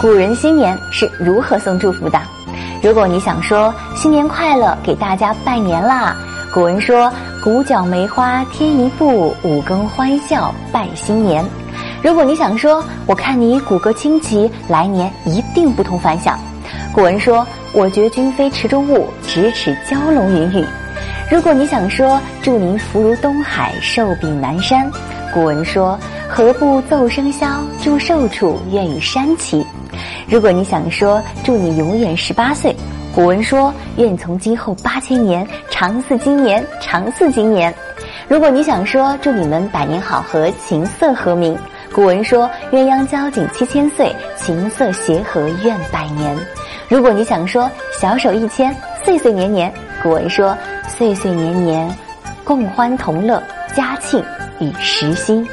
古人新年是如何送祝福的。如果你想说新年快乐，给大家拜年啦，古人说“鼓角梅花添一步，五更欢笑拜新年”。如果你想说我看你骨骼清奇，来年一定不同凡响，古人说“我觉君非池中物，咫尺蛟龙云雨”。如果你想说祝您福如东海，寿比南山，古人说“何不奏笙箫，祝寿处愿与山齐”。如果你想说祝你永远十八岁，古文说愿从今后八千年长似今年，长似今年。如果你想说祝你们百年好合，琴瑟和鸣。古文说：“鸳鸯交颈七千岁，琴瑟协和愿百年。”如果你想说“小手一牵，岁岁年年”，古文说：“岁岁年年，共欢同乐，家庆与时兴。”